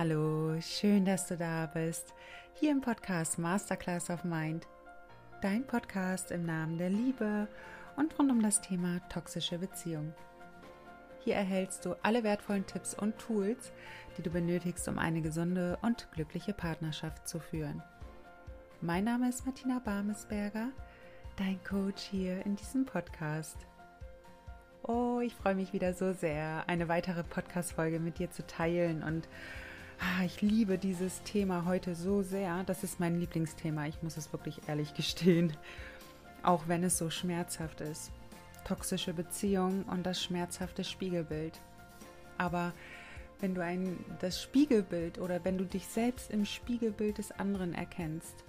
Hallo, schön, dass du da bist. Hier im Podcast Masterclass of Mind. Dein Podcast im Namen der Liebe und rund um das Thema toxische Beziehung. Hier erhältst du alle wertvollen Tipps und Tools, die du benötigst, um eine gesunde und glückliche Partnerschaft zu führen. Mein Name ist Martina Barmesberger, dein Coach hier in diesem Podcast. Oh, ich freue mich wieder so sehr, eine weitere Podcast-Folge mit dir zu teilen und ah, ich liebe dieses Thema heute so sehr. Das ist mein Lieblingsthema, ich muss es wirklich ehrlich gestehen. Auch wenn es so schmerzhaft ist. Toxische Beziehung und das schmerzhafte Spiegelbild. Aber wenn du ein, das Spiegelbild oder wenn du dich selbst im Spiegelbild des anderen erkennst,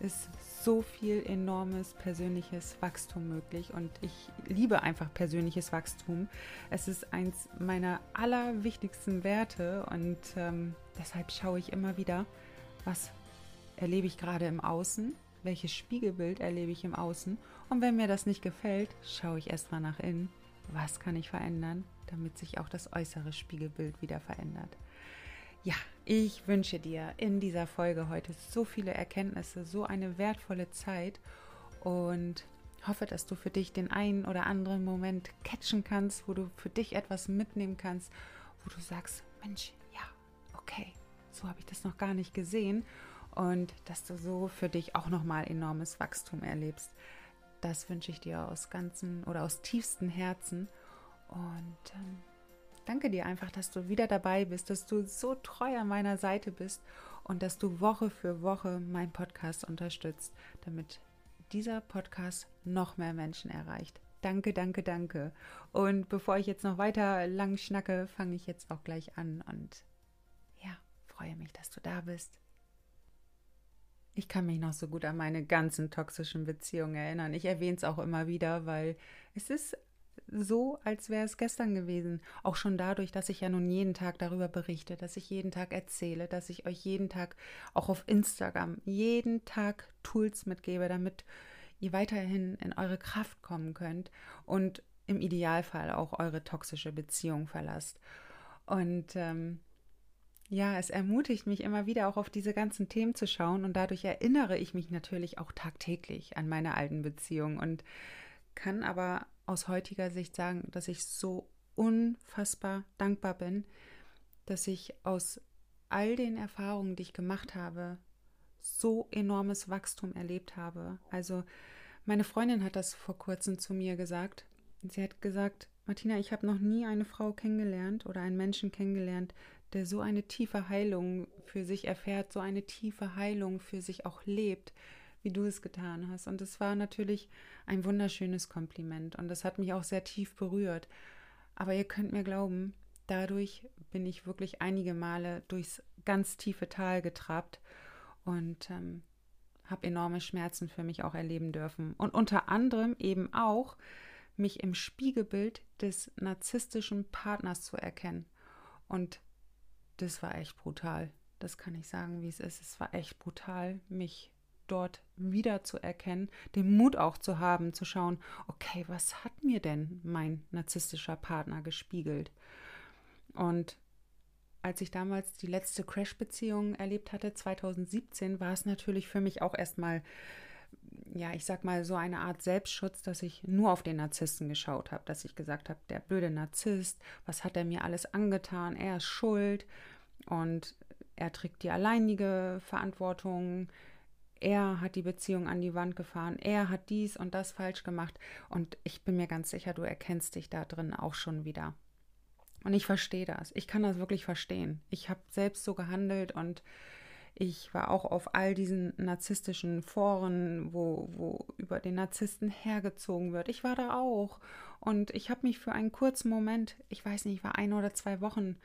ist so viel enormes persönliches Wachstum möglich und ich liebe einfach persönliches Wachstum. Es ist eins meiner allerwichtigsten Werte und ähm, deshalb schaue ich immer wieder, was erlebe ich gerade im Außen, welches Spiegelbild erlebe ich im Außen? Und wenn mir das nicht gefällt, schaue ich erstmal nach innen, was kann ich verändern, damit sich auch das äußere Spiegelbild wieder verändert. Ja, ich wünsche dir in dieser Folge heute so viele Erkenntnisse, so eine wertvolle Zeit und hoffe, dass du für dich den einen oder anderen Moment catchen kannst, wo du für dich etwas mitnehmen kannst, wo du sagst, Mensch, okay, so habe ich das noch gar nicht gesehen und dass du so für dich auch nochmal enormes Wachstum erlebst. Das wünsche ich dir aus ganzem oder aus tiefstem Herzen und ähm, danke dir einfach, dass du wieder dabei bist, dass du so treu an meiner Seite bist und dass du Woche für Woche meinen Podcast unterstützt, damit dieser Podcast noch mehr Menschen erreicht. Danke, danke, danke. Und bevor ich jetzt noch weiter lang schnacke, fange ich jetzt auch gleich an und freue mich, dass du da bist. Ich kann mich noch so gut an meine ganzen toxischen Beziehungen erinnern. Ich erwähne es auch immer wieder, weil es ist so, als wäre es gestern gewesen. Auch schon dadurch, dass ich ja nun jeden Tag darüber berichte, dass ich jeden Tag erzähle, dass ich euch jeden Tag auch auf Instagram jeden Tag Tools mitgebe, damit ihr weiterhin in eure Kraft kommen könnt und im Idealfall auch eure toxische Beziehung verlasst. Und ähm, ja, es ermutigt mich immer wieder auch auf diese ganzen Themen zu schauen und dadurch erinnere ich mich natürlich auch tagtäglich an meine alten Beziehungen und kann aber aus heutiger Sicht sagen, dass ich so unfassbar dankbar bin, dass ich aus all den Erfahrungen, die ich gemacht habe, so enormes Wachstum erlebt habe. Also meine Freundin hat das vor kurzem zu mir gesagt. Sie hat gesagt, Martina, ich habe noch nie eine Frau kennengelernt oder einen Menschen kennengelernt, der so eine tiefe Heilung für sich erfährt, so eine tiefe Heilung für sich auch lebt, wie du es getan hast. Und es war natürlich ein wunderschönes Kompliment und das hat mich auch sehr tief berührt. Aber ihr könnt mir glauben, dadurch bin ich wirklich einige Male durchs ganz tiefe Tal getrabt und ähm, habe enorme Schmerzen für mich auch erleben dürfen. Und unter anderem eben auch mich im Spiegelbild des narzisstischen Partners zu erkennen. Und das war echt brutal. Das kann ich sagen, wie es ist. Es war echt brutal, mich dort wieder zu erkennen, den Mut auch zu haben, zu schauen, okay, was hat mir denn mein narzisstischer Partner gespiegelt? Und als ich damals die letzte Crash-Beziehung erlebt hatte, 2017, war es natürlich für mich auch erstmal, ja, ich sag mal, so eine Art Selbstschutz, dass ich nur auf den Narzissten geschaut habe, dass ich gesagt habe, der blöde Narzisst, was hat er mir alles angetan? Er ist schuld und er trägt die alleinige Verantwortung er hat die Beziehung an die Wand gefahren, er hat dies und das falsch gemacht und ich bin mir ganz sicher, du erkennst dich da drin auch schon wieder. Und ich verstehe das, ich kann das wirklich verstehen. Ich habe selbst so gehandelt und ich war auch auf all diesen narzisstischen Foren, wo, wo über den Narzissten hergezogen wird. Ich war da auch. Und ich habe mich für einen kurzen Moment, ich weiß nicht, war ein oder zwei Wochen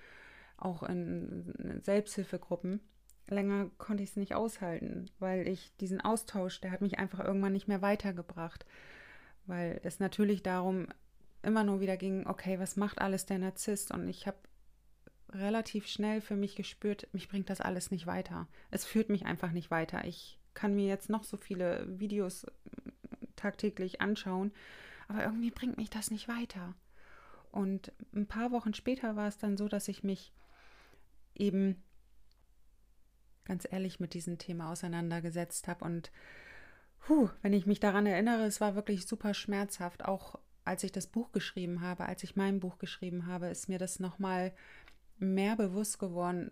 auch in Selbsthilfegruppen länger konnte ich es nicht aushalten, weil ich diesen Austausch, der hat mich einfach irgendwann nicht mehr weitergebracht, weil es natürlich darum immer nur wieder ging, okay, was macht alles der Narzisst? Und ich habe relativ schnell für mich gespürt, mich bringt das alles nicht weiter. Es führt mich einfach nicht weiter. Ich kann mir jetzt noch so viele Videos tagtäglich anschauen, aber irgendwie bringt mich das nicht weiter. Und ein paar Wochen später war es dann so, dass ich mich eben ganz ehrlich mit diesem Thema auseinandergesetzt habe. Und puh, wenn ich mich daran erinnere, es war wirklich super schmerzhaft. Auch als ich das Buch geschrieben habe, als ich mein Buch geschrieben habe, ist mir das nochmal mehr bewusst geworden,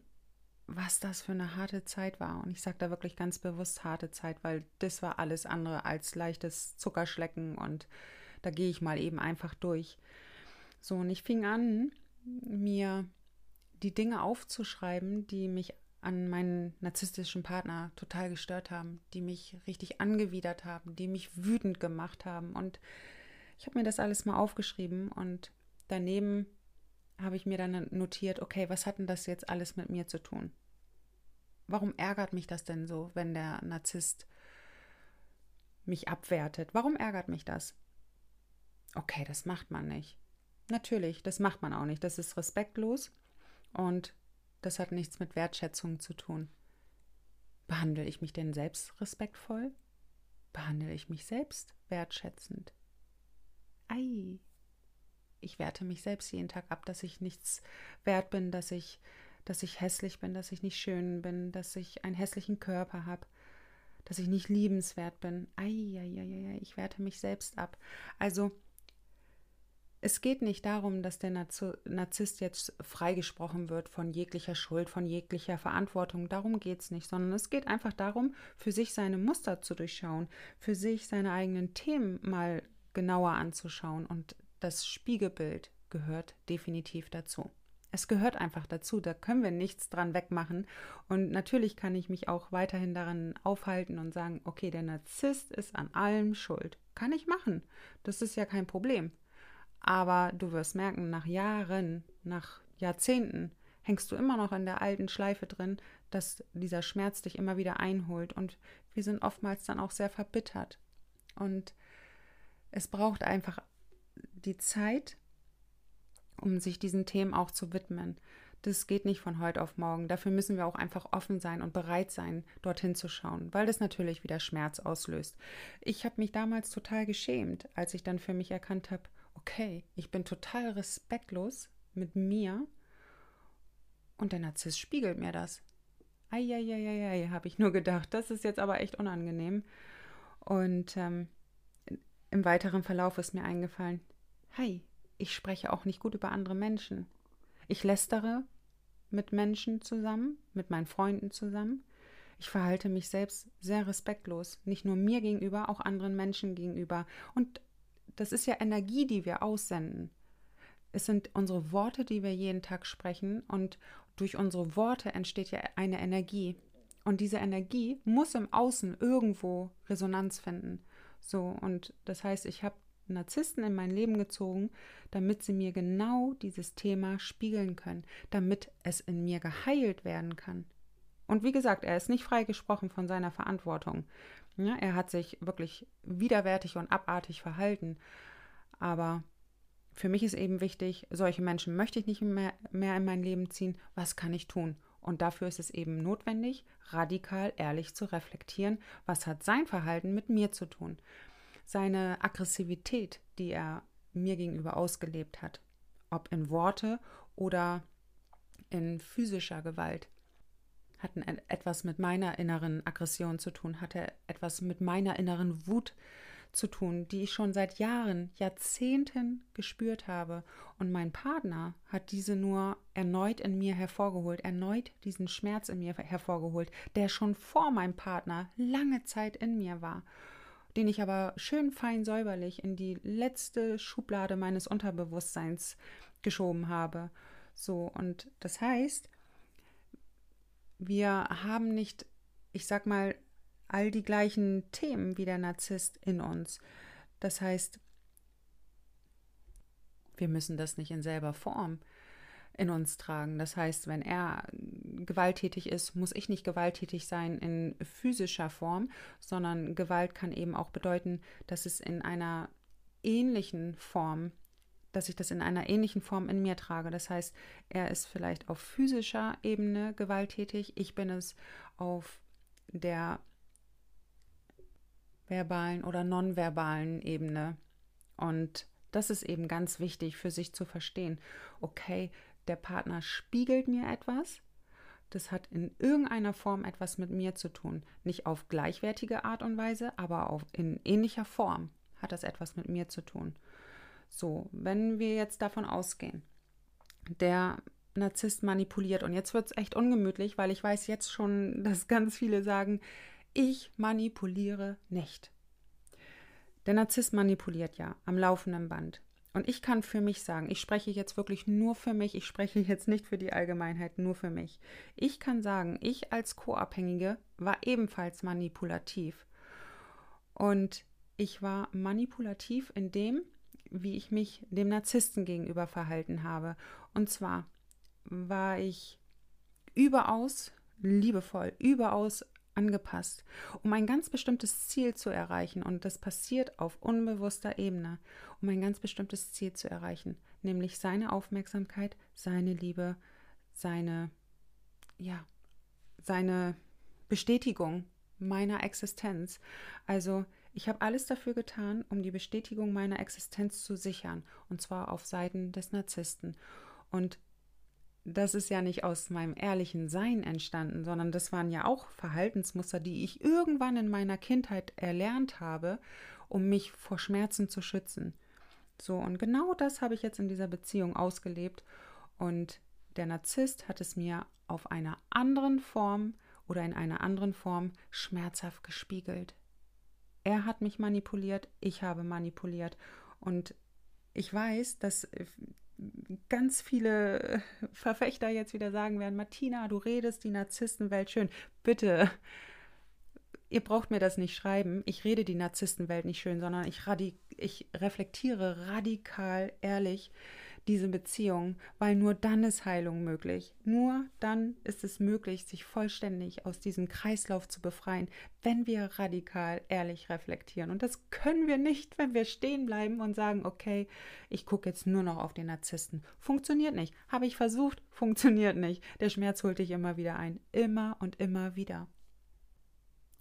was das für eine harte Zeit war. Und ich sage da wirklich ganz bewusst harte Zeit, weil das war alles andere als leichtes Zuckerschlecken und da gehe ich mal eben einfach durch. So, und ich fing an, mir die Dinge aufzuschreiben, die mich an meinen narzisstischen Partner total gestört haben, die mich richtig angewidert haben, die mich wütend gemacht haben. Und ich habe mir das alles mal aufgeschrieben und daneben habe ich mir dann notiert, okay, was hat denn das jetzt alles mit mir zu tun? Warum ärgert mich das denn so, wenn der Narzisst mich abwertet? Warum ärgert mich das? Okay, das macht man nicht. Natürlich, das macht man auch nicht. Das ist respektlos und das hat nichts mit Wertschätzung zu tun. Behandle ich mich denn selbst respektvoll? Behandle ich mich selbst wertschätzend? Ei, ich werte mich selbst jeden Tag ab, dass ich nichts wert bin, dass ich, dass ich hässlich bin, dass ich nicht schön bin, dass ich einen hässlichen Körper habe, dass ich nicht liebenswert bin. Ei, ei, ei, ei, ich werte mich selbst ab. Also es geht nicht darum, dass der Narzisst jetzt freigesprochen wird von jeglicher Schuld, von jeglicher Verantwortung. Darum geht es nicht, sondern es geht einfach darum, für sich seine Muster zu durchschauen, für sich seine eigenen Themen mal genauer anzuschauen. Und das Spiegelbild gehört definitiv dazu. Es gehört einfach dazu, da können wir nichts dran wegmachen. Und natürlich kann ich mich auch weiterhin daran aufhalten und sagen, okay, der Narzisst ist an allem schuld. Kann ich machen. Das ist ja kein Problem. Aber du wirst merken, nach Jahren, nach Jahrzehnten hängst du immer noch in der alten Schleife drin, dass dieser Schmerz dich immer wieder einholt. Und wir sind oftmals dann auch sehr verbittert. Und es braucht einfach die Zeit, um sich diesen Themen auch zu widmen. Das geht nicht von heute auf morgen. Dafür müssen wir auch einfach offen sein und bereit sein, dorthin zu schauen, weil das natürlich wieder Schmerz auslöst. Ich habe mich damals total geschämt, als ich dann für mich erkannt habe, okay, ich bin total respektlos mit mir und der Narzisst spiegelt mir das. Eieieiei, habe ich nur gedacht. Das ist jetzt aber echt unangenehm. Und ähm, im weiteren Verlauf ist mir eingefallen, hey, ich spreche auch nicht gut über andere Menschen. Ich lästere mit Menschen zusammen, mit meinen Freunden zusammen. Ich verhalte mich selbst sehr respektlos, nicht nur mir gegenüber, auch anderen Menschen gegenüber. Und das ist ja Energie, die wir aussenden. Es sind unsere Worte, die wir jeden Tag sprechen und durch unsere Worte entsteht ja eine Energie. Und diese Energie muss im Außen irgendwo Resonanz finden. So, und das heißt, ich habe Narzissten in mein Leben gezogen, damit sie mir genau dieses Thema spiegeln können, damit es in mir geheilt werden kann. Und wie gesagt, er ist nicht freigesprochen von seiner Verantwortung. Ja, er hat sich wirklich widerwärtig und abartig verhalten. Aber für mich ist eben wichtig, solche Menschen möchte ich nicht mehr, mehr in mein Leben ziehen. Was kann ich tun? Und dafür ist es eben notwendig, radikal ehrlich zu reflektieren, was hat sein Verhalten mit mir zu tun. Seine Aggressivität, die er mir gegenüber ausgelebt hat, ob in Worte oder in physischer Gewalt hatten etwas mit meiner inneren Aggression zu tun, hatte etwas mit meiner inneren Wut zu tun, die ich schon seit Jahren, Jahrzehnten gespürt habe. Und mein Partner hat diese nur erneut in mir hervorgeholt, erneut diesen Schmerz in mir hervorgeholt, der schon vor meinem Partner lange Zeit in mir war, den ich aber schön fein säuberlich in die letzte Schublade meines Unterbewusstseins geschoben habe. So, und das heißt, wir haben nicht, ich sag mal, all die gleichen Themen wie der Narzisst in uns. Das heißt, wir müssen das nicht in selber Form in uns tragen. Das heißt, wenn er gewalttätig ist, muss ich nicht gewalttätig sein in physischer Form, sondern Gewalt kann eben auch bedeuten, dass es in einer ähnlichen Form dass ich das in einer ähnlichen Form in mir trage. Das heißt, er ist vielleicht auf physischer Ebene gewalttätig, ich bin es auf der verbalen oder nonverbalen Ebene. Und das ist eben ganz wichtig für sich zu verstehen. Okay, der Partner spiegelt mir etwas. Das hat in irgendeiner Form etwas mit mir zu tun. Nicht auf gleichwertige Art und Weise, aber auf, in ähnlicher Form hat das etwas mit mir zu tun. So, wenn wir jetzt davon ausgehen, der Narzisst manipuliert, und jetzt wird es echt ungemütlich, weil ich weiß jetzt schon, dass ganz viele sagen, ich manipuliere nicht. Der Narzisst manipuliert ja am laufenden Band. Und ich kann für mich sagen, ich spreche jetzt wirklich nur für mich, ich spreche jetzt nicht für die Allgemeinheit, nur für mich. Ich kann sagen, ich als Co-Abhängige war ebenfalls manipulativ. Und ich war manipulativ in dem, wie ich mich dem Narzissten gegenüber verhalten habe. Und zwar war ich überaus liebevoll, überaus angepasst, um ein ganz bestimmtes Ziel zu erreichen. Und das passiert auf unbewusster Ebene, um ein ganz bestimmtes Ziel zu erreichen, nämlich seine Aufmerksamkeit, seine Liebe, seine, ja, seine Bestätigung meiner Existenz. Also ich habe alles dafür getan, um die Bestätigung meiner Existenz zu sichern, und zwar auf Seiten des Narzissten. Und das ist ja nicht aus meinem ehrlichen Sein entstanden, sondern das waren ja auch Verhaltensmuster, die ich irgendwann in meiner Kindheit erlernt habe, um mich vor Schmerzen zu schützen. So, und genau das habe ich jetzt in dieser Beziehung ausgelebt. Und der Narzisst hat es mir auf einer anderen Form oder in einer anderen Form schmerzhaft gespiegelt. Er hat mich manipuliert, ich habe manipuliert. Und ich weiß, dass ganz viele Verfechter jetzt wieder sagen werden, Martina, du redest die Narzisstenwelt schön. Bitte, ihr braucht mir das nicht schreiben. Ich rede die Narzisstenwelt nicht schön, sondern ich, ich reflektiere radikal ehrlich, diese Beziehung, weil nur dann ist Heilung möglich. Nur dann ist es möglich, sich vollständig aus diesem Kreislauf zu befreien, wenn wir radikal ehrlich reflektieren. Und das können wir nicht, wenn wir stehen bleiben und sagen, okay, ich gucke jetzt nur noch auf den Narzissten. Funktioniert nicht. Habe ich versucht, funktioniert nicht. Der Schmerz holt dich immer wieder ein. Immer und immer wieder.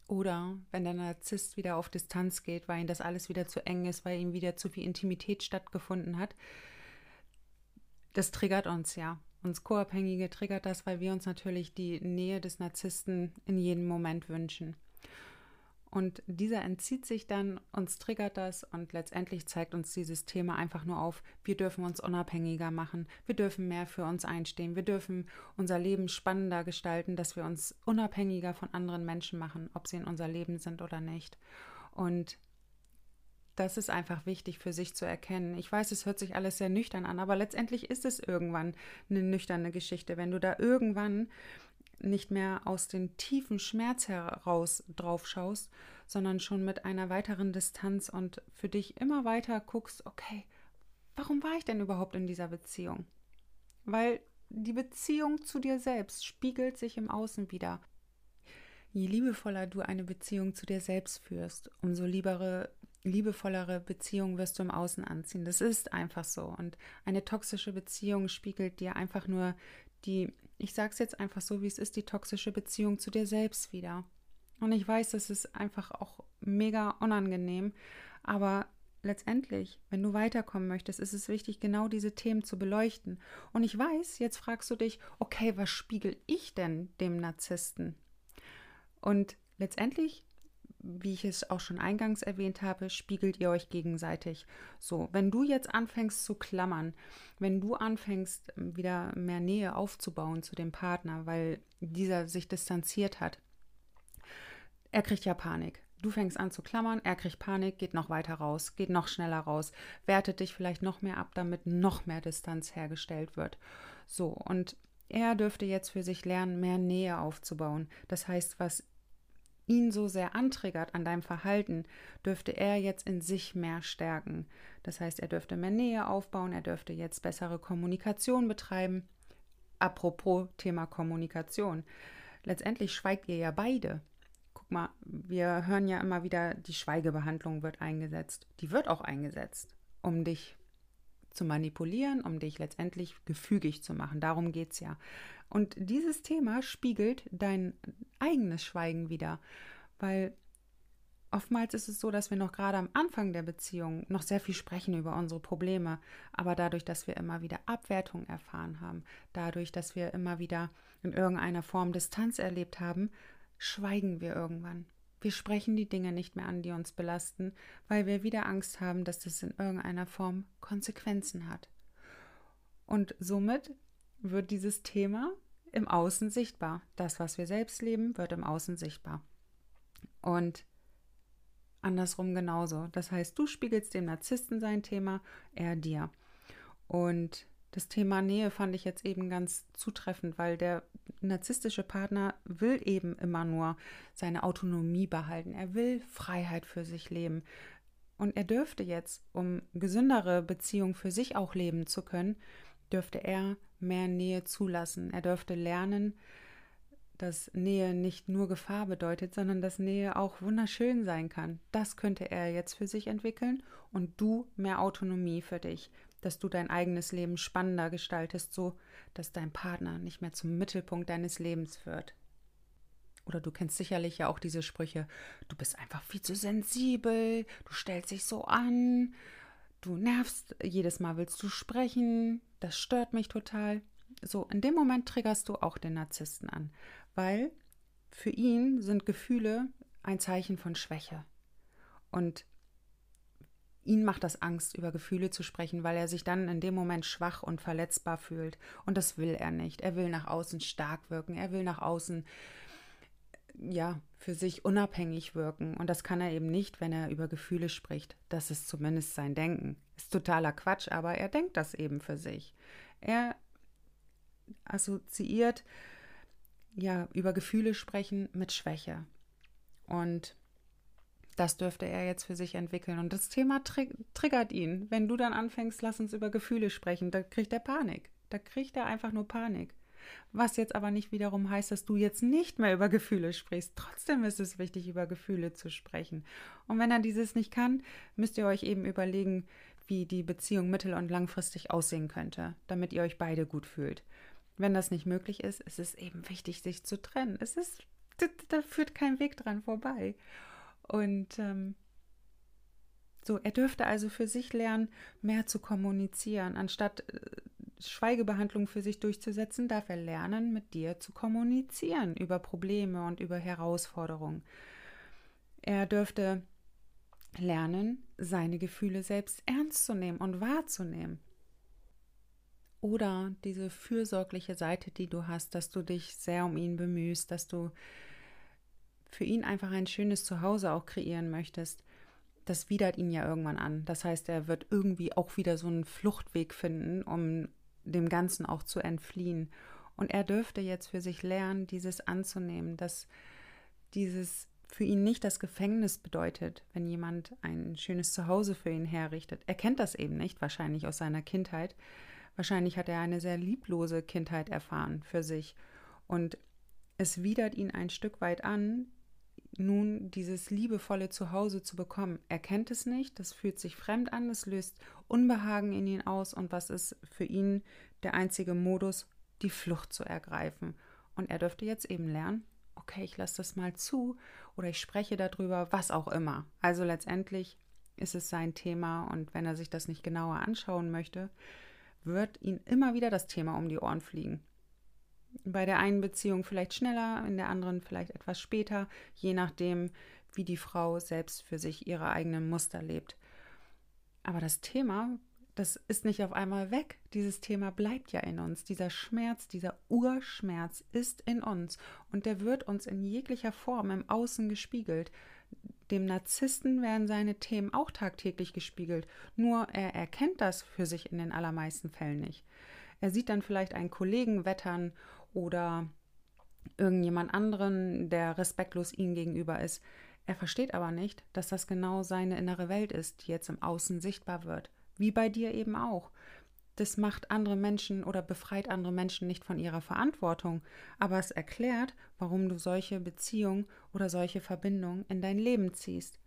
Oder wenn der Narzisst wieder auf Distanz geht, weil ihm das alles wieder zu eng ist, weil ihm wieder zu viel Intimität stattgefunden hat, das triggert uns ja. Uns Co-Abhängige triggert das, weil wir uns natürlich die Nähe des Narzissten in jedem Moment wünschen. Und dieser entzieht sich dann, uns triggert das und letztendlich zeigt uns dieses Thema einfach nur auf, wir dürfen uns unabhängiger machen, wir dürfen mehr für uns einstehen, wir dürfen unser Leben spannender gestalten, dass wir uns unabhängiger von anderen Menschen machen, ob sie in unser Leben sind oder nicht. Und das ist einfach wichtig für sich zu erkennen. Ich weiß, es hört sich alles sehr nüchtern an, aber letztendlich ist es irgendwann eine nüchterne Geschichte. Wenn du da irgendwann nicht mehr aus dem tiefen Schmerz heraus drauf schaust, sondern schon mit einer weiteren Distanz und für dich immer weiter guckst, okay, warum war ich denn überhaupt in dieser Beziehung? Weil die Beziehung zu dir selbst spiegelt sich im Außen wieder. Je liebevoller du eine Beziehung zu dir selbst führst, umso liebere liebevollere Beziehung wirst du im Außen anziehen. Das ist einfach so. Und eine toxische Beziehung spiegelt dir einfach nur die, ich sag's jetzt einfach so, wie es ist, die toxische Beziehung zu dir selbst wieder. Und ich weiß, das ist einfach auch mega unangenehm, aber letztendlich, wenn du weiterkommen möchtest, ist es wichtig, genau diese Themen zu beleuchten. Und ich weiß, jetzt fragst du dich, okay, was spiegel ich denn dem Narzissten? Und letztendlich wie ich es auch schon eingangs erwähnt habe, spiegelt ihr euch gegenseitig. So, wenn du jetzt anfängst zu klammern, wenn du anfängst, wieder mehr Nähe aufzubauen zu dem Partner, weil dieser sich distanziert hat, er kriegt ja Panik. Du fängst an zu klammern, er kriegt Panik, geht noch weiter raus, geht noch schneller raus, wertet dich vielleicht noch mehr ab, damit noch mehr Distanz hergestellt wird. So, und er dürfte jetzt für sich lernen, mehr Nähe aufzubauen. Das heißt, was ihn so sehr antriggert an deinem Verhalten, dürfte er jetzt in sich mehr stärken. Das heißt, er dürfte mehr Nähe aufbauen, er dürfte jetzt bessere Kommunikation betreiben. Apropos Thema Kommunikation. Letztendlich schweigt ihr ja beide. Guck mal, wir hören ja immer wieder, die Schweigebehandlung wird eingesetzt. Die wird auch eingesetzt, um dich zu manipulieren, um dich letztendlich gefügig zu machen. Darum geht es ja. Und dieses Thema spiegelt dein eigenes Schweigen wieder, weil Oftmals ist es so, dass wir noch gerade am Anfang der Beziehung noch sehr viel sprechen über unsere Probleme, aber dadurch, dass wir immer wieder Abwertung erfahren haben, dadurch, dass wir immer wieder in irgendeiner Form Distanz erlebt haben, schweigen wir irgendwann. Wir sprechen die Dinge nicht mehr an, die uns belasten, weil wir wieder Angst haben, dass das in irgendeiner Form Konsequenzen hat. Und somit wird dieses Thema im Außen sichtbar. Das, was wir selbst leben, wird im Außen sichtbar. Und andersrum genauso. Das heißt, du spiegelst dem Narzissten sein Thema, er dir. Und das Thema Nähe fand ich jetzt eben ganz zutreffend, weil der narzisstische Partner will eben immer nur seine Autonomie behalten. Er will Freiheit für sich leben. Und er dürfte jetzt, um gesündere Beziehungen für sich auch leben zu können, dürfte er mehr Nähe zulassen. Er dürfte lernen, dass Nähe nicht nur Gefahr bedeutet, sondern dass Nähe auch wunderschön sein kann. Das könnte er jetzt für sich entwickeln und du mehr Autonomie für dich, dass du dein eigenes Leben spannender gestaltest, so dass dein Partner nicht mehr zum Mittelpunkt deines Lebens wird. Oder du kennst sicherlich ja auch diese Sprüche, du bist einfach viel zu sensibel, du stellst dich so an, du nervst, jedes Mal willst du sprechen, das stört mich total. So, in dem Moment triggerst du auch den Narzissten an, weil für ihn sind Gefühle ein Zeichen von Schwäche. Und ihn macht das Angst, über Gefühle zu sprechen, weil er sich dann in dem Moment schwach und verletzbar fühlt. Und das will er nicht. Er will nach außen stark wirken. Er will nach außen, ja, für sich unabhängig wirken. Und das kann er eben nicht, wenn er über Gefühle spricht. Das ist zumindest sein Denken. Ist totaler Quatsch, aber er denkt das eben für sich. Er assoziiert ja, über Gefühle sprechen mit Schwäche. Und das dürfte er jetzt für sich entwickeln. Und das Thema tri triggert ihn. Wenn du dann anfängst, lass uns über Gefühle sprechen, da kriegt er Panik. Da kriegt er einfach nur Panik. Was jetzt aber nicht wiederum heißt, dass du jetzt nicht mehr über Gefühle sprichst. Trotzdem ist es wichtig, über Gefühle zu sprechen. Und wenn er dieses nicht kann, müsst ihr euch eben überlegen, wie die Beziehung mittel- und langfristig aussehen könnte, damit ihr euch beide gut fühlt. Wenn das nicht möglich ist, ist es eben wichtig, sich zu trennen. Es ist, da führt kein Weg dran vorbei. Und ähm, so, er dürfte also für sich lernen, mehr zu kommunizieren. Anstatt äh, Schweigebehandlung für sich durchzusetzen, darf er lernen, mit dir zu kommunizieren über Probleme und über Herausforderungen. Er dürfte lernen, seine Gefühle selbst ernst zu nehmen und wahrzunehmen. Oder diese fürsorgliche Seite, die du hast, dass du dich sehr um ihn bemühst, dass du für ihn einfach ein schönes Zuhause auch kreieren möchtest, das widert ihn ja irgendwann an. Das heißt, er wird irgendwie auch wieder so einen Fluchtweg finden, um dem Ganzen auch zu entfliehen. Und er dürfte jetzt für sich lernen, dieses anzunehmen, dass dieses für ihn nicht das Gefängnis bedeutet, wenn jemand ein schönes Zuhause für ihn herrichtet. Er kennt das eben nicht, wahrscheinlich aus seiner Kindheit. Wahrscheinlich hat er eine sehr lieblose Kindheit erfahren für sich. Und es widert ihn ein Stück weit an, nun dieses liebevolle Zuhause zu bekommen. Er kennt es nicht, das fühlt sich fremd an, es löst Unbehagen in ihn aus und was ist für ihn der einzige Modus, die Flucht zu ergreifen. Und er dürfte jetzt eben lernen, okay, ich lasse das mal zu oder ich spreche darüber, was auch immer. Also letztendlich ist es sein Thema und wenn er sich das nicht genauer anschauen möchte, wird ihm immer wieder das Thema um die Ohren fliegen. Bei der einen Beziehung vielleicht schneller, in der anderen vielleicht etwas später, je nachdem, wie die Frau selbst für sich ihre eigenen Muster lebt. Aber das Thema, das ist nicht auf einmal weg. Dieses Thema bleibt ja in uns. Dieser Schmerz, dieser Urschmerz ist in uns und der wird uns in jeglicher Form im Außen gespiegelt. Dem Narzissten werden seine Themen auch tagtäglich gespiegelt, nur er erkennt das für sich in den allermeisten Fällen nicht. Er sieht dann vielleicht einen Kollegen wettern oder irgendjemand anderen, der respektlos ihm gegenüber ist. Er versteht aber nicht, dass das genau seine innere Welt ist, die jetzt im Außen sichtbar wird. Wie bei dir eben auch. Das macht andere Menschen oder befreit andere Menschen nicht von ihrer Verantwortung, aber es erklärt, warum du solche Beziehungen oder solche Verbindungen in dein Leben ziehst.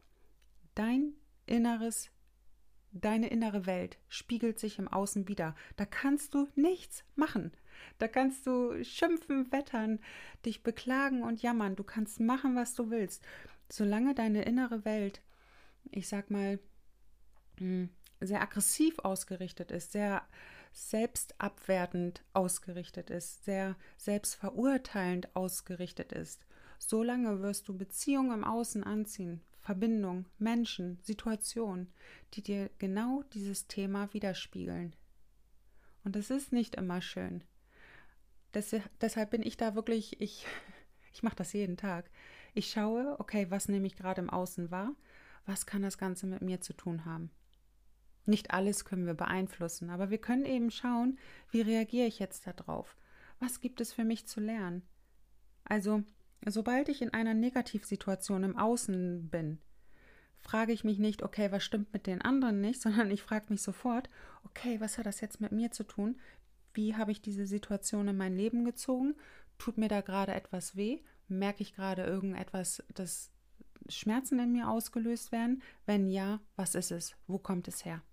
Dein inneres, deine innere Welt spiegelt sich im Außen wieder. Da kannst du nichts machen. Da kannst du schimpfen, wettern, dich beklagen und jammern. Du kannst machen, was du willst. solange deine innere Welt, ich sag mal, hm, sehr aggressiv ausgerichtet ist, sehr selbstabwertend ausgerichtet ist, sehr selbstverurteilend ausgerichtet ist, solange wirst du Beziehungen im Außen anziehen, Verbindung, Menschen, Situationen, die dir genau dieses Thema widerspiegeln. Und es ist nicht immer schön. Das, deshalb bin ich da wirklich, ich, ich mache das jeden Tag. Ich schaue, okay, was nehme ich gerade im Außen wahr? Was kann das Ganze mit mir zu tun haben? Nicht alles können wir beeinflussen, aber wir können eben schauen, wie reagiere ich jetzt darauf? Was gibt es für mich zu lernen? Also, sobald ich in einer Negativsituation im Außen bin, frage ich mich nicht, okay, was stimmt mit den anderen nicht, sondern ich frage mich sofort, okay, was hat das jetzt mit mir zu tun? Wie habe ich diese Situation in mein Leben gezogen? Tut mir da gerade etwas weh? Merke ich gerade irgendetwas, dass Schmerzen in mir ausgelöst werden? Wenn ja, was ist es? Wo kommt es her?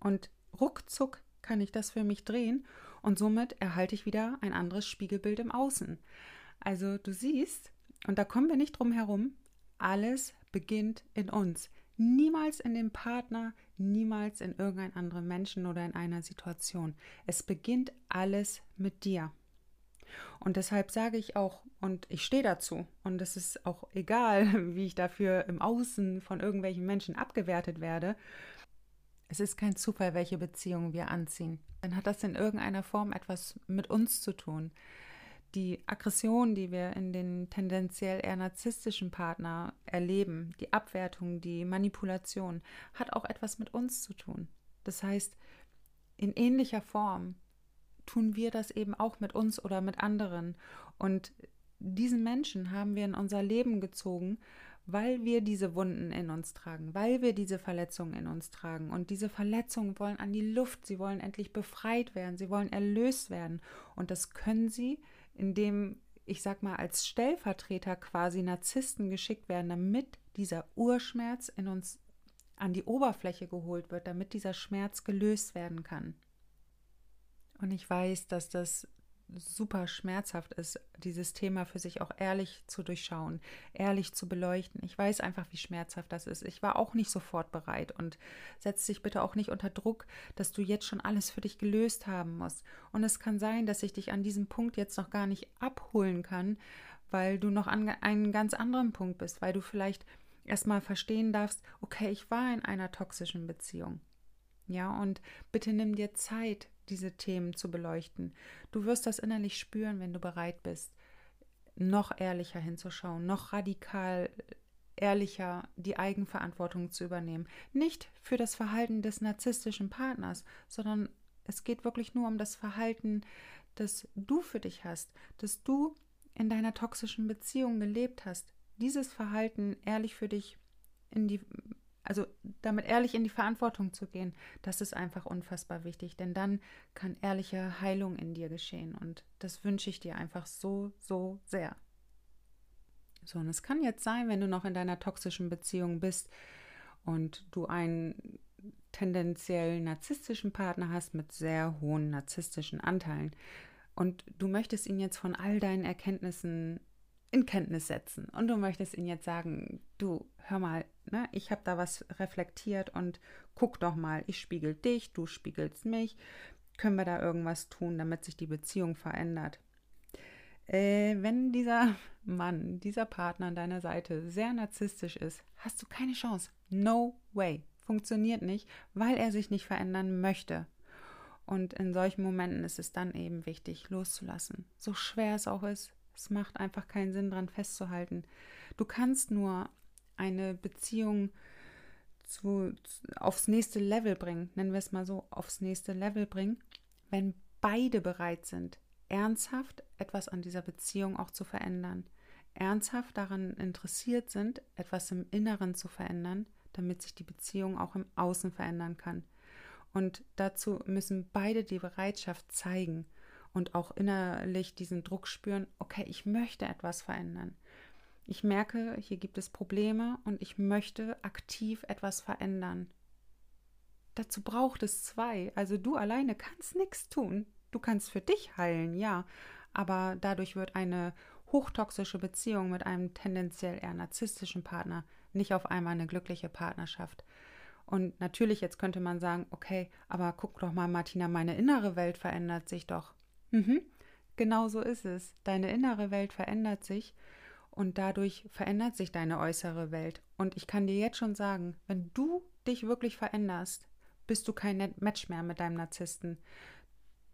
Und ruckzuck kann ich das für mich drehen und somit erhalte ich wieder ein anderes Spiegelbild im Außen. Also du siehst, und da kommen wir nicht drum herum, alles beginnt in uns. Niemals in dem Partner, niemals in irgendeinem anderen Menschen oder in einer Situation. Es beginnt alles mit dir. Und deshalb sage ich auch, und ich stehe dazu, und es ist auch egal, wie ich dafür im Außen von irgendwelchen Menschen abgewertet werde, es ist kein Zufall, welche Beziehungen wir anziehen. Dann hat das in irgendeiner Form etwas mit uns zu tun die Aggression, die wir in den tendenziell eher narzisstischen Partner erleben, die Abwertung, die Manipulation, hat auch etwas mit uns zu tun. Das heißt, in ähnlicher Form tun wir das eben auch mit uns oder mit anderen. Und diesen Menschen haben wir in unser Leben gezogen, weil wir diese Wunden in uns tragen, weil wir diese Verletzungen in uns tragen. Und diese Verletzungen wollen an die Luft, sie wollen endlich befreit werden, sie wollen erlöst werden. Und das können sie, in dem, ich sag mal, als Stellvertreter quasi Narzissten geschickt werden, damit dieser Urschmerz in uns an die Oberfläche geholt wird, damit dieser Schmerz gelöst werden kann. Und ich weiß, dass das super schmerzhaft ist, dieses Thema für sich auch ehrlich zu durchschauen, ehrlich zu beleuchten. Ich weiß einfach, wie schmerzhaft das ist. Ich war auch nicht sofort bereit und setz dich bitte auch nicht unter Druck, dass du jetzt schon alles für dich gelöst haben musst. Und es kann sein, dass ich dich an diesem Punkt jetzt noch gar nicht abholen kann, weil du noch an einem ganz anderen Punkt bist, weil du vielleicht erstmal verstehen darfst, okay, ich war in einer toxischen Beziehung. Ja, und bitte nimm dir Zeit, diese Themen zu beleuchten. Du wirst das innerlich spüren, wenn du bereit bist, noch ehrlicher hinzuschauen, noch radikal ehrlicher die Eigenverantwortung zu übernehmen. Nicht für das Verhalten des narzisstischen Partners, sondern es geht wirklich nur um das Verhalten, das du für dich hast, das du in deiner toxischen Beziehung gelebt hast. Dieses Verhalten ehrlich für dich in die also damit ehrlich in die Verantwortung zu gehen, das ist einfach unfassbar wichtig, denn dann kann ehrliche Heilung in dir geschehen und das wünsche ich dir einfach so, so sehr. So, und es kann jetzt sein, wenn du noch in deiner toxischen Beziehung bist und du einen tendenziell narzisstischen Partner hast mit sehr hohen narzisstischen Anteilen und du möchtest ihn jetzt von all deinen Erkenntnissen in Kenntnis setzen und du möchtest ihn jetzt sagen, du, hör mal, ne, ich habe da was reflektiert und guck doch mal, ich spiegel dich, du spiegelst mich, können wir da irgendwas tun, damit sich die Beziehung verändert? Äh, wenn dieser Mann, dieser Partner an deiner Seite sehr narzisstisch ist, hast du keine Chance. No way. Funktioniert nicht, weil er sich nicht verändern möchte. Und in solchen Momenten ist es dann eben wichtig, loszulassen. So schwer es auch ist, es macht einfach keinen Sinn, daran festzuhalten. Du kannst nur eine Beziehung zu, aufs nächste Level bringen, nennen wir es mal so, aufs nächste Level bringen, wenn beide bereit sind, ernsthaft etwas an dieser Beziehung auch zu verändern, ernsthaft daran interessiert sind, etwas im Inneren zu verändern, damit sich die Beziehung auch im Außen verändern kann. Und dazu müssen beide die Bereitschaft zeigen und auch innerlich diesen Druck spüren, okay, ich möchte etwas verändern. Ich merke, hier gibt es Probleme und ich möchte aktiv etwas verändern. Dazu braucht es zwei. Also du alleine kannst nichts tun. Du kannst für dich heilen, ja, aber dadurch wird eine hochtoxische Beziehung mit einem tendenziell eher narzisstischen Partner nicht auf einmal eine glückliche Partnerschaft. Und natürlich, jetzt könnte man sagen, okay, aber guck doch mal, Martina, meine innere Welt verändert sich doch. Mhm, genau so ist es. Deine innere Welt verändert sich und dadurch verändert sich deine äußere Welt. Und ich kann dir jetzt schon sagen, wenn du dich wirklich veränderst, bist du kein Match mehr mit deinem Narzissten.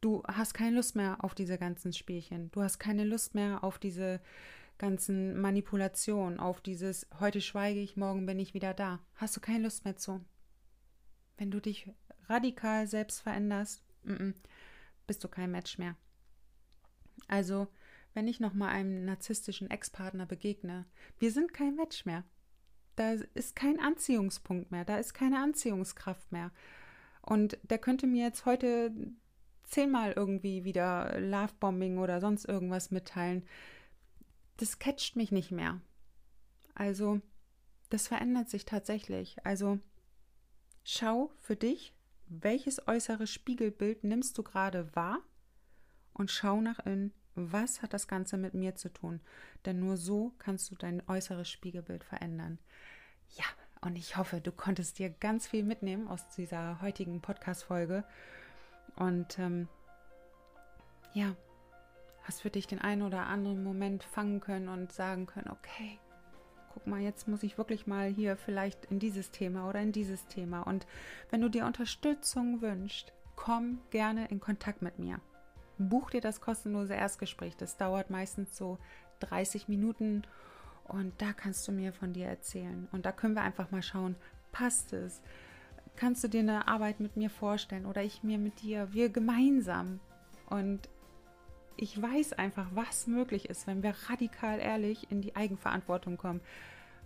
Du hast keine Lust mehr auf diese ganzen Spielchen. Du hast keine Lust mehr auf diese ganzen Manipulationen, auf dieses heute schweige ich, morgen bin ich wieder da. Hast du keine Lust mehr zu. Wenn du dich radikal selbst veränderst, m -m, bist du kein Match mehr. Also, wenn ich nochmal einem narzisstischen Ex-Partner begegne, wir sind kein Match mehr. Da ist kein Anziehungspunkt mehr, da ist keine Anziehungskraft mehr. Und der könnte mir jetzt heute zehnmal irgendwie wieder Lovebombing oder sonst irgendwas mitteilen. Das catcht mich nicht mehr. Also, das verändert sich tatsächlich. Also, schau für dich, welches äußere Spiegelbild nimmst du gerade wahr und schau nach innen, was hat das Ganze mit mir zu tun? Denn nur so kannst du dein äußeres Spiegelbild verändern. Ja, und ich hoffe, du konntest dir ganz viel mitnehmen aus dieser heutigen Podcast-Folge. Und ähm, ja, hast für dich den einen oder anderen Moment fangen können und sagen können, okay, guck mal, jetzt muss ich wirklich mal hier vielleicht in dieses Thema oder in dieses Thema. Und wenn du dir Unterstützung wünschst, komm gerne in Kontakt mit mir buch dir das kostenlose Erstgespräch. Das dauert meistens so 30 Minuten und da kannst du mir von dir erzählen. Und da können wir einfach mal schauen, passt es? Kannst du dir eine Arbeit mit mir vorstellen oder ich mir mit dir, wir gemeinsam. Und ich weiß einfach, was möglich ist, wenn wir radikal ehrlich in die Eigenverantwortung kommen.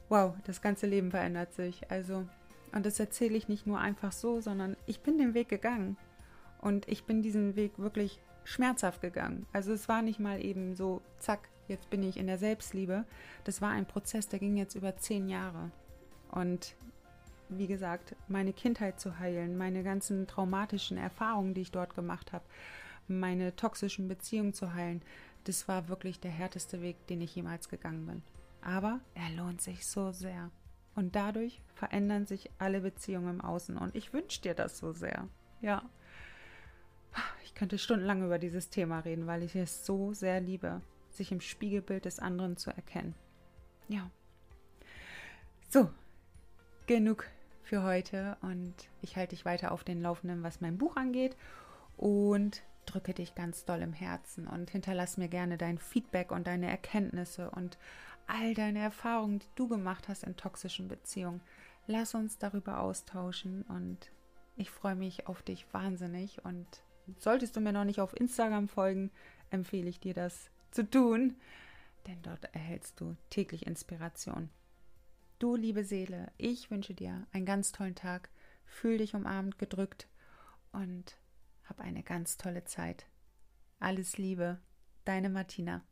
Wow, das ganze Leben verändert sich. Also, und das erzähle ich nicht nur einfach so, sondern ich bin den Weg gegangen. Und ich bin diesen Weg wirklich schmerzhaft gegangen. Also es war nicht mal eben so, zack, jetzt bin ich in der Selbstliebe. Das war ein Prozess, der ging jetzt über zehn Jahre. Und wie gesagt, meine Kindheit zu heilen, meine ganzen traumatischen Erfahrungen, die ich dort gemacht habe, meine toxischen Beziehungen zu heilen, das war wirklich der härteste Weg, den ich jemals gegangen bin. Aber er lohnt sich so sehr. Und dadurch verändern sich alle Beziehungen im Außen. Und ich wünsche dir das so sehr. Ja könnte stundenlang über dieses Thema reden, weil ich es so sehr liebe, sich im Spiegelbild des anderen zu erkennen. Ja. So, genug für heute und ich halte dich weiter auf den Laufenden, was mein Buch angeht und drücke dich ganz doll im Herzen und hinterlass mir gerne dein Feedback und deine Erkenntnisse und all deine Erfahrungen, die du gemacht hast in toxischen Beziehungen. Lass uns darüber austauschen und ich freue mich auf dich wahnsinnig und solltest du mir noch nicht auf Instagram folgen, empfehle ich dir das zu tun, denn dort erhältst du täglich Inspiration. Du, liebe Seele, ich wünsche dir einen ganz tollen Tag, fühl dich umarmt, gedrückt und hab eine ganz tolle Zeit. Alles Liebe, deine Martina.